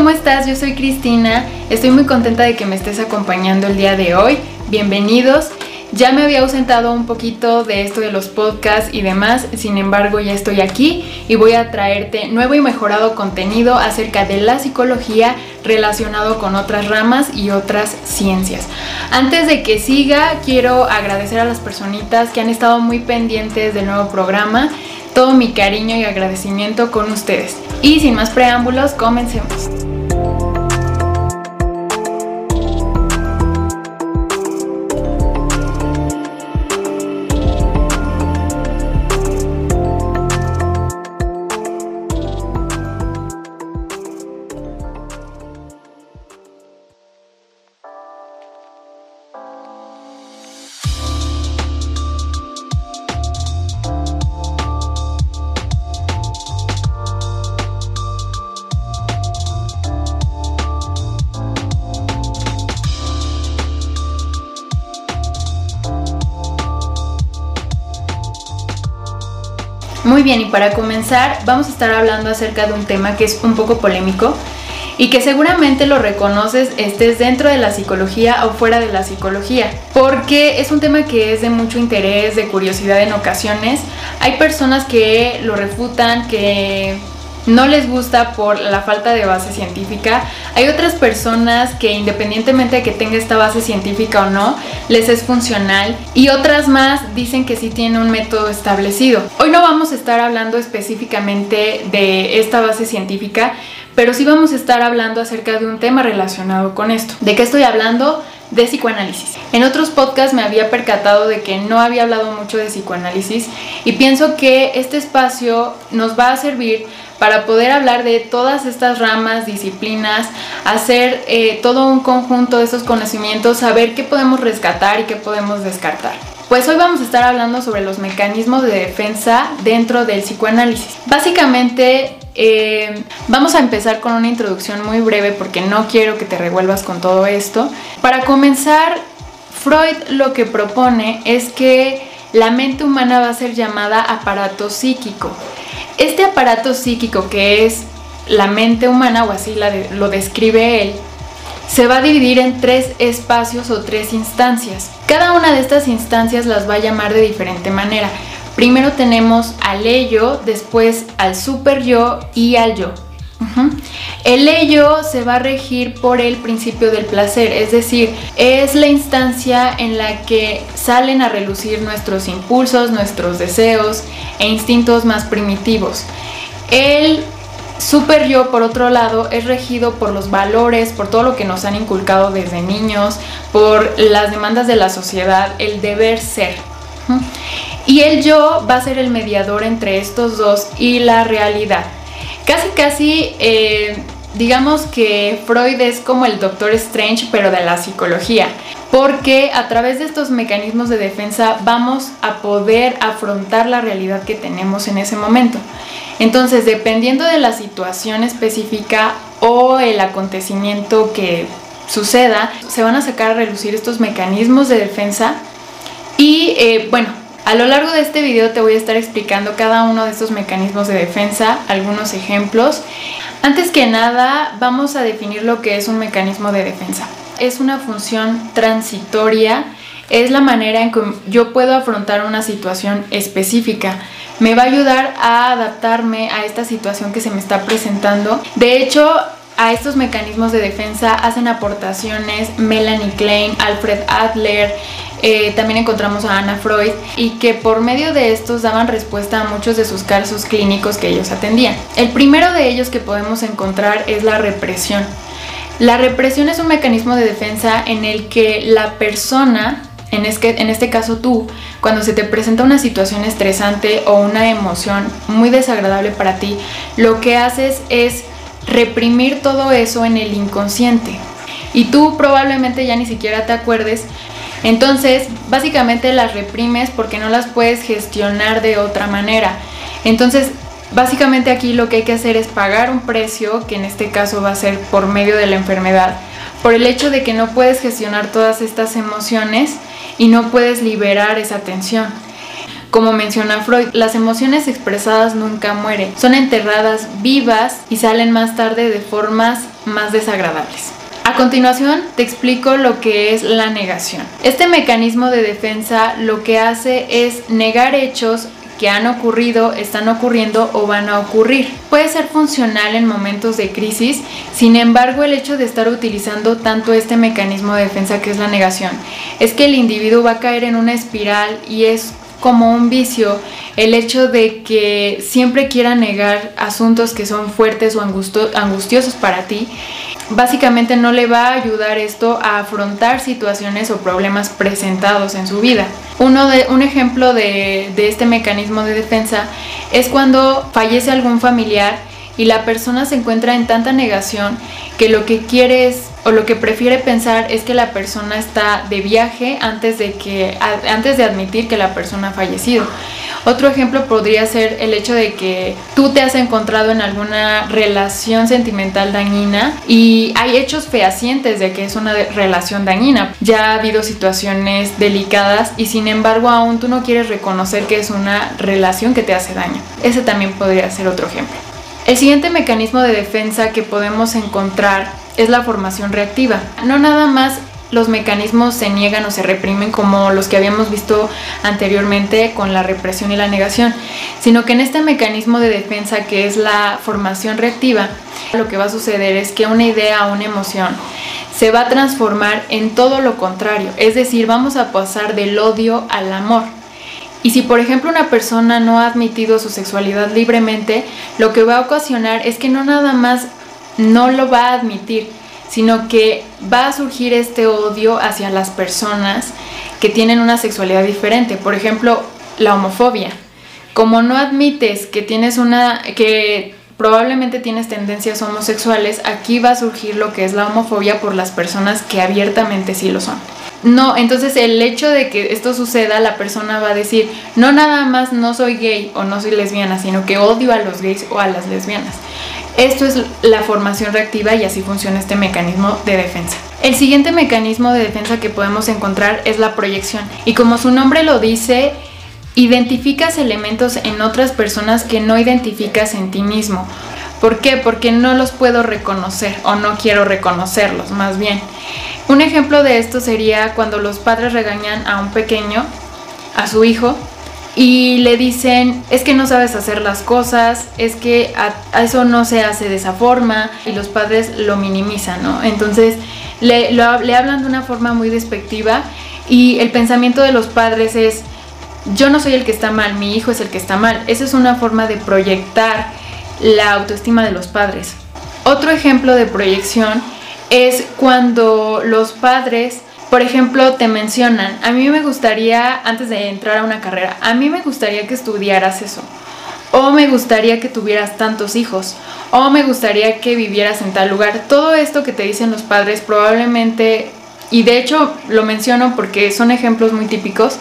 ¿Cómo estás? Yo soy Cristina. Estoy muy contenta de que me estés acompañando el día de hoy. Bienvenidos. Ya me había ausentado un poquito de esto de los podcasts y demás, sin embargo ya estoy aquí y voy a traerte nuevo y mejorado contenido acerca de la psicología relacionado con otras ramas y otras ciencias. Antes de que siga, quiero agradecer a las personitas que han estado muy pendientes del nuevo programa todo mi cariño y agradecimiento con ustedes. Y sin más preámbulos, comencemos. Muy bien, y para comenzar vamos a estar hablando acerca de un tema que es un poco polémico y que seguramente lo reconoces estés dentro de la psicología o fuera de la psicología, porque es un tema que es de mucho interés, de curiosidad en ocasiones. Hay personas que lo refutan, que no les gusta por la falta de base científica. Hay otras personas que independientemente de que tenga esta base científica o no, les es funcional y otras más dicen que sí tiene un método establecido. Hoy no vamos a estar hablando específicamente de esta base científica, pero sí vamos a estar hablando acerca de un tema relacionado con esto. ¿De qué estoy hablando? de psicoanálisis. En otros podcasts me había percatado de que no había hablado mucho de psicoanálisis y pienso que este espacio nos va a servir para poder hablar de todas estas ramas, disciplinas, hacer eh, todo un conjunto de esos conocimientos, saber qué podemos rescatar y qué podemos descartar. Pues hoy vamos a estar hablando sobre los mecanismos de defensa dentro del psicoanálisis. Básicamente eh, vamos a empezar con una introducción muy breve porque no quiero que te revuelvas con todo esto. Para comenzar, Freud lo que propone es que la mente humana va a ser llamada aparato psíquico. Este aparato psíquico que es la mente humana, o así lo describe él, se va a dividir en tres espacios o tres instancias. Cada una de estas instancias las va a llamar de diferente manera. Primero tenemos al ello, después al super yo y al yo. El ello se va a regir por el principio del placer, es decir, es la instancia en la que salen a relucir nuestros impulsos, nuestros deseos e instintos más primitivos. El super yo, por otro lado, es regido por los valores, por todo lo que nos han inculcado desde niños, por las demandas de la sociedad, el deber ser. Y el yo va a ser el mediador entre estos dos y la realidad. Casi, casi, eh, digamos que Freud es como el Doctor Strange, pero de la psicología, porque a través de estos mecanismos de defensa vamos a poder afrontar la realidad que tenemos en ese momento. Entonces, dependiendo de la situación específica o el acontecimiento que suceda, se van a sacar a relucir estos mecanismos de defensa y eh, bueno, a lo largo de este video te voy a estar explicando cada uno de estos mecanismos de defensa, algunos ejemplos. Antes que nada, vamos a definir lo que es un mecanismo de defensa. Es una función transitoria, es la manera en que yo puedo afrontar una situación específica. Me va a ayudar a adaptarme a esta situación que se me está presentando. De hecho, a estos mecanismos de defensa hacen aportaciones Melanie Klein, Alfred Adler, eh, también encontramos a Anna Freud y que por medio de estos daban respuesta a muchos de sus casos clínicos que ellos atendían. El primero de ellos que podemos encontrar es la represión. La represión es un mecanismo de defensa en el que la persona, en este, en este caso tú, cuando se te presenta una situación estresante o una emoción muy desagradable para ti, lo que haces es reprimir todo eso en el inconsciente. Y tú probablemente ya ni siquiera te acuerdes. Entonces, básicamente las reprimes porque no las puedes gestionar de otra manera. Entonces, básicamente aquí lo que hay que hacer es pagar un precio, que en este caso va a ser por medio de la enfermedad, por el hecho de que no puedes gestionar todas estas emociones y no puedes liberar esa tensión. Como menciona Freud, las emociones expresadas nunca mueren, son enterradas vivas y salen más tarde de formas más desagradables. A continuación te explico lo que es la negación. Este mecanismo de defensa lo que hace es negar hechos que han ocurrido, están ocurriendo o van a ocurrir. Puede ser funcional en momentos de crisis, sin embargo el hecho de estar utilizando tanto este mecanismo de defensa que es la negación, es que el individuo va a caer en una espiral y es como un vicio el hecho de que siempre quiera negar asuntos que son fuertes o angustiosos para ti. Básicamente no le va a ayudar esto a afrontar situaciones o problemas presentados en su vida. Uno de, un ejemplo de, de este mecanismo de defensa es cuando fallece algún familiar y la persona se encuentra en tanta negación que lo que quiere es o lo que prefiere pensar es que la persona está de viaje antes de que antes de admitir que la persona ha fallecido. Otro ejemplo podría ser el hecho de que tú te has encontrado en alguna relación sentimental dañina y hay hechos fehacientes de que es una relación dañina. Ya ha habido situaciones delicadas y sin embargo aún tú no quieres reconocer que es una relación que te hace daño. Ese también podría ser otro ejemplo. El siguiente mecanismo de defensa que podemos encontrar es la formación reactiva. No nada más los mecanismos se niegan o se reprimen como los que habíamos visto anteriormente con la represión y la negación, sino que en este mecanismo de defensa que es la formación reactiva, lo que va a suceder es que una idea o una emoción se va a transformar en todo lo contrario, es decir, vamos a pasar del odio al amor. Y si por ejemplo una persona no ha admitido su sexualidad libremente, lo que va a ocasionar es que no nada más no lo va a admitir, sino que va a surgir este odio hacia las personas que tienen una sexualidad diferente. Por ejemplo, la homofobia. Como no admites que tienes una que probablemente tienes tendencias homosexuales, aquí va a surgir lo que es la homofobia por las personas que abiertamente sí lo son. No, entonces el hecho de que esto suceda, la persona va a decir, no nada más no soy gay o no soy lesbiana, sino que odio a los gays o a las lesbianas. Esto es la formación reactiva y así funciona este mecanismo de defensa. El siguiente mecanismo de defensa que podemos encontrar es la proyección. Y como su nombre lo dice, identificas elementos en otras personas que no identificas en ti mismo. ¿Por qué? Porque no los puedo reconocer o no quiero reconocerlos, más bien. Un ejemplo de esto sería cuando los padres regañan a un pequeño, a su hijo, y le dicen, es que no sabes hacer las cosas, es que eso no se hace de esa forma y los padres lo minimizan, ¿no? Entonces le, le hablan de una forma muy despectiva y el pensamiento de los padres es, yo no soy el que está mal, mi hijo es el que está mal. Esa es una forma de proyectar la autoestima de los padres. Otro ejemplo de proyección es cuando los padres por ejemplo, te mencionan, a mí me gustaría, antes de entrar a una carrera, a mí me gustaría que estudiaras eso. O me gustaría que tuvieras tantos hijos. O me gustaría que vivieras en tal lugar. Todo esto que te dicen los padres probablemente, y de hecho lo menciono porque son ejemplos muy típicos,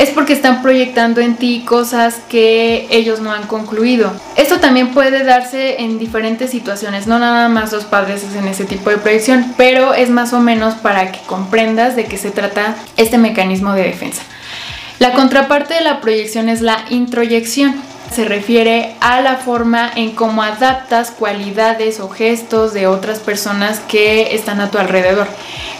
es porque están proyectando en ti cosas que ellos no han concluido. Esto también puede darse en diferentes situaciones, no nada más los padres hacen ese tipo de proyección, pero es más o menos para que comprendas de qué se trata este mecanismo de defensa. La contraparte de la proyección es la introyección. Se refiere a la forma en cómo adaptas cualidades o gestos de otras personas que están a tu alrededor,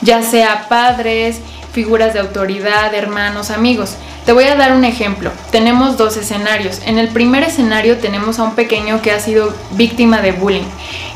ya sea padres, figuras de autoridad, hermanos, amigos. Te voy a dar un ejemplo. Tenemos dos escenarios. En el primer escenario tenemos a un pequeño que ha sido víctima de bullying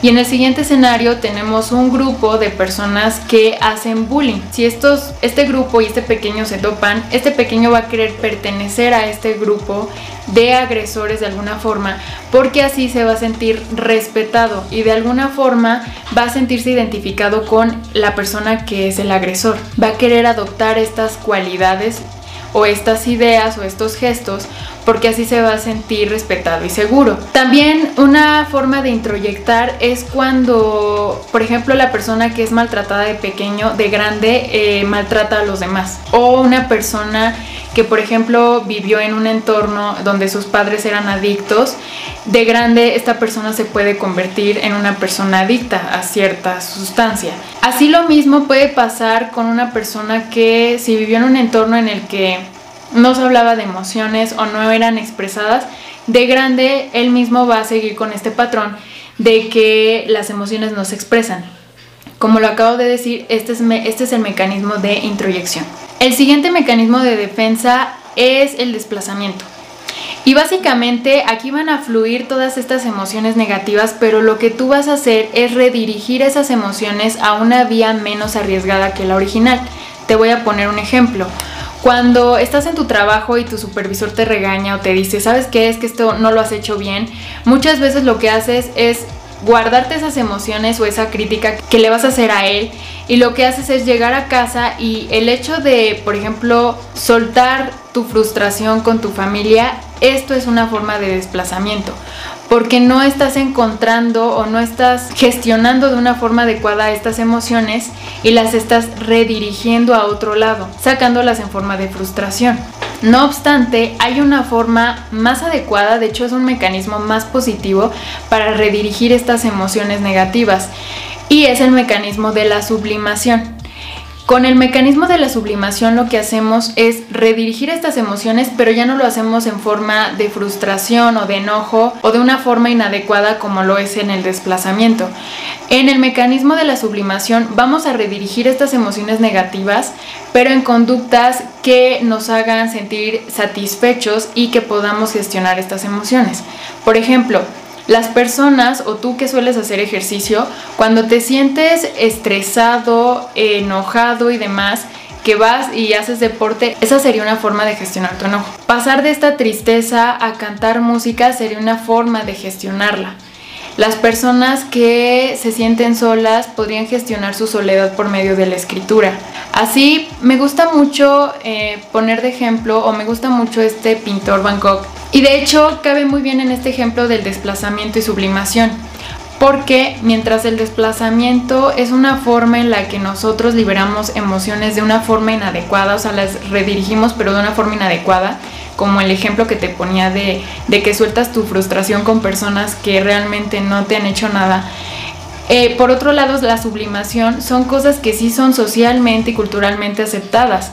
Y en el siguiente escenario tenemos un grupo de personas que hacen bullying. Si estos, este grupo y este pequeño se topan, este pequeño va a querer pertenecer a este grupo de agresores de alguna forma, porque así se va a sentir respetado y de alguna forma va a sentirse identificado con la persona que es el agresor. Va a querer adoptar estas cualidades o estas ideas o estos gestos porque así se va a sentir respetado y seguro. También una forma de introyectar es cuando, por ejemplo, la persona que es maltratada de pequeño, de grande, eh, maltrata a los demás. O una persona que, por ejemplo, vivió en un entorno donde sus padres eran adictos, de grande esta persona se puede convertir en una persona adicta a cierta sustancia. Así lo mismo puede pasar con una persona que si vivió en un entorno en el que no se hablaba de emociones o no eran expresadas, de grande él mismo va a seguir con este patrón de que las emociones no se expresan. Como lo acabo de decir, este es, este es el mecanismo de introyección. El siguiente mecanismo de defensa es el desplazamiento. Y básicamente aquí van a fluir todas estas emociones negativas, pero lo que tú vas a hacer es redirigir esas emociones a una vía menos arriesgada que la original. Te voy a poner un ejemplo. Cuando estás en tu trabajo y tu supervisor te regaña o te dice, ¿sabes qué? Es que esto no lo has hecho bien. Muchas veces lo que haces es guardarte esas emociones o esa crítica que le vas a hacer a él y lo que haces es llegar a casa y el hecho de, por ejemplo, soltar tu frustración con tu familia, esto es una forma de desplazamiento porque no estás encontrando o no estás gestionando de una forma adecuada estas emociones y las estás redirigiendo a otro lado, sacándolas en forma de frustración. No obstante, hay una forma más adecuada, de hecho es un mecanismo más positivo para redirigir estas emociones negativas y es el mecanismo de la sublimación. Con el mecanismo de la sublimación lo que hacemos es redirigir estas emociones, pero ya no lo hacemos en forma de frustración o de enojo o de una forma inadecuada como lo es en el desplazamiento. En el mecanismo de la sublimación vamos a redirigir estas emociones negativas, pero en conductas que nos hagan sentir satisfechos y que podamos gestionar estas emociones. Por ejemplo, las personas o tú que sueles hacer ejercicio, cuando te sientes estresado, enojado y demás, que vas y haces deporte, esa sería una forma de gestionar tu enojo. Pasar de esta tristeza a cantar música sería una forma de gestionarla. Las personas que se sienten solas podrían gestionar su soledad por medio de la escritura. Así, me gusta mucho eh, poner de ejemplo, o me gusta mucho este pintor Bangkok. Y de hecho, cabe muy bien en este ejemplo del desplazamiento y sublimación. Porque mientras el desplazamiento es una forma en la que nosotros liberamos emociones de una forma inadecuada, o sea, las redirigimos pero de una forma inadecuada, como el ejemplo que te ponía de, que sueltas tu frustración con personas que realmente no te han hecho nada. Eh, por otro lado, la sublimación son cosas que sí son socialmente y culturalmente aceptadas.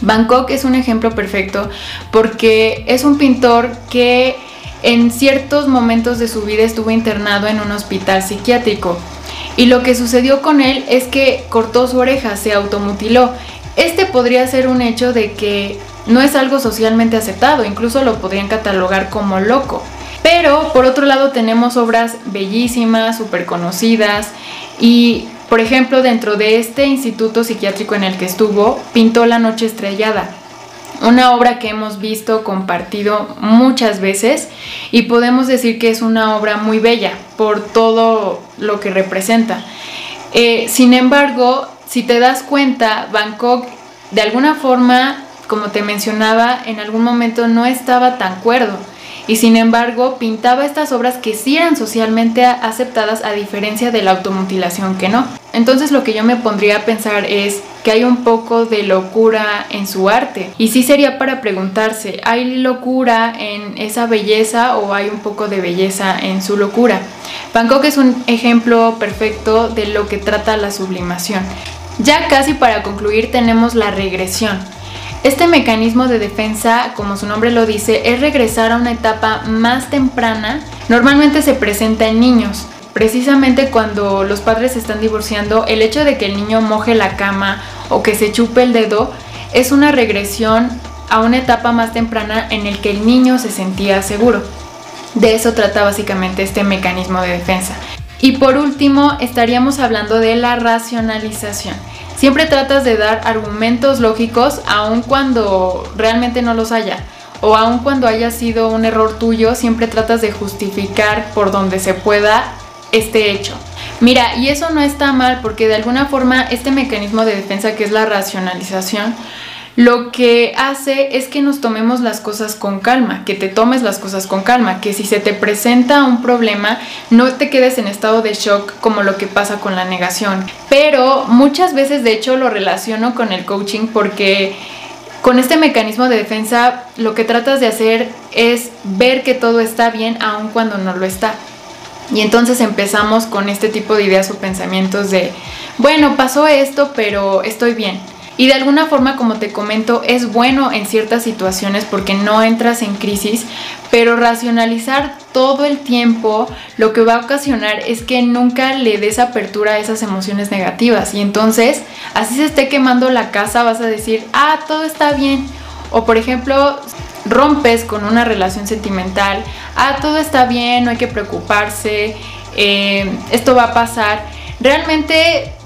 Bangkok es un ejemplo perfecto porque es un pintor que en ciertos momentos de su vida estuvo internado en un hospital psiquiátrico. Y lo que sucedió con él es que cortó su oreja, se automutiló. Este podría ser un hecho de que no es algo socialmente aceptado, incluso lo podrían catalogar como loco. Pero por otro lado tenemos obras bellísimas, súper conocidas y por ejemplo dentro de este instituto psiquiátrico en el que estuvo pintó La Noche Estrellada, una obra que hemos visto, compartido muchas veces y podemos decir que es una obra muy bella por todo lo que representa. Eh, sin embargo, si te das cuenta, Bangkok de alguna forma como te mencionaba, en algún momento no estaba tan cuerdo y sin embargo pintaba estas obras que sí eran socialmente aceptadas a diferencia de la automutilación que no. Entonces lo que yo me pondría a pensar es que hay un poco de locura en su arte y sí sería para preguntarse, ¿hay locura en esa belleza o hay un poco de belleza en su locura? Bangkok es un ejemplo perfecto de lo que trata la sublimación. Ya casi para concluir tenemos la regresión. Este mecanismo de defensa, como su nombre lo dice, es regresar a una etapa más temprana. Normalmente se presenta en niños. Precisamente cuando los padres están divorciando, el hecho de que el niño moje la cama o que se chupe el dedo es una regresión a una etapa más temprana en el que el niño se sentía seguro. De eso trata básicamente este mecanismo de defensa. Y por último, estaríamos hablando de la racionalización. Siempre tratas de dar argumentos lógicos aun cuando realmente no los haya. O aun cuando haya sido un error tuyo, siempre tratas de justificar por donde se pueda este hecho. Mira, y eso no está mal porque de alguna forma este mecanismo de defensa que es la racionalización, lo que hace es que nos tomemos las cosas con calma, que te tomes las cosas con calma, que si se te presenta un problema no te quedes en estado de shock como lo que pasa con la negación. Pero muchas veces de hecho lo relaciono con el coaching porque con este mecanismo de defensa lo que tratas de hacer es ver que todo está bien aun cuando no lo está. Y entonces empezamos con este tipo de ideas o pensamientos de, bueno, pasó esto, pero estoy bien y de alguna forma, como te comento, es bueno en ciertas situaciones porque no entras en crisis, pero racionalizar todo el tiempo lo que va a ocasionar es que nunca le des apertura a esas emociones negativas. Y entonces, así se esté quemando la casa, vas a decir, ah, todo está bien. O por ejemplo, rompes con una relación sentimental, ah, todo está bien, no hay que preocuparse, eh, esto va a pasar. Realmente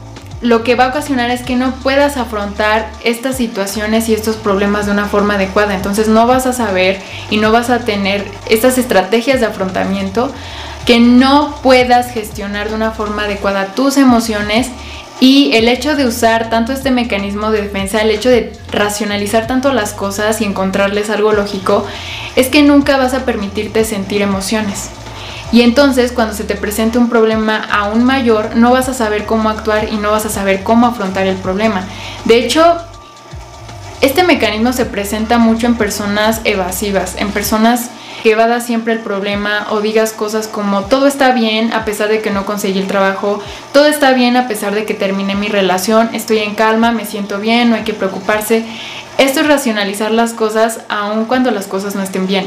lo que va a ocasionar es que no puedas afrontar estas situaciones y estos problemas de una forma adecuada. Entonces no vas a saber y no vas a tener estas estrategias de afrontamiento que no puedas gestionar de una forma adecuada tus emociones y el hecho de usar tanto este mecanismo de defensa, el hecho de racionalizar tanto las cosas y encontrarles algo lógico, es que nunca vas a permitirte sentir emociones. Y entonces cuando se te presente un problema aún mayor, no vas a saber cómo actuar y no vas a saber cómo afrontar el problema. De hecho, este mecanismo se presenta mucho en personas evasivas, en personas que evadas siempre el problema o digas cosas como todo está bien a pesar de que no conseguí el trabajo, todo está bien a pesar de que terminé mi relación, estoy en calma, me siento bien, no hay que preocuparse. Esto es racionalizar las cosas aun cuando las cosas no estén bien.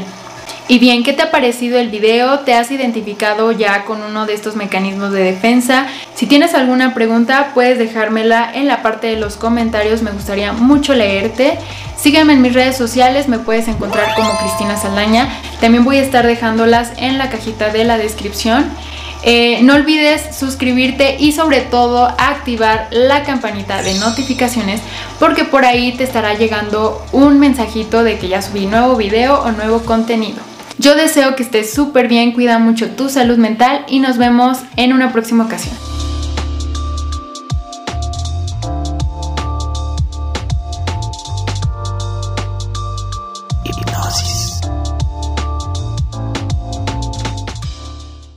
Y bien, ¿qué te ha parecido el video? ¿Te has identificado ya con uno de estos mecanismos de defensa? Si tienes alguna pregunta, puedes dejármela en la parte de los comentarios, me gustaría mucho leerte. Sígueme en mis redes sociales, me puedes encontrar como Cristina Saldaña. También voy a estar dejándolas en la cajita de la descripción. Eh, no olvides suscribirte y sobre todo activar la campanita de notificaciones porque por ahí te estará llegando un mensajito de que ya subí nuevo video o nuevo contenido. Yo deseo que estés súper bien, cuida mucho tu salud mental y nos vemos en una próxima ocasión.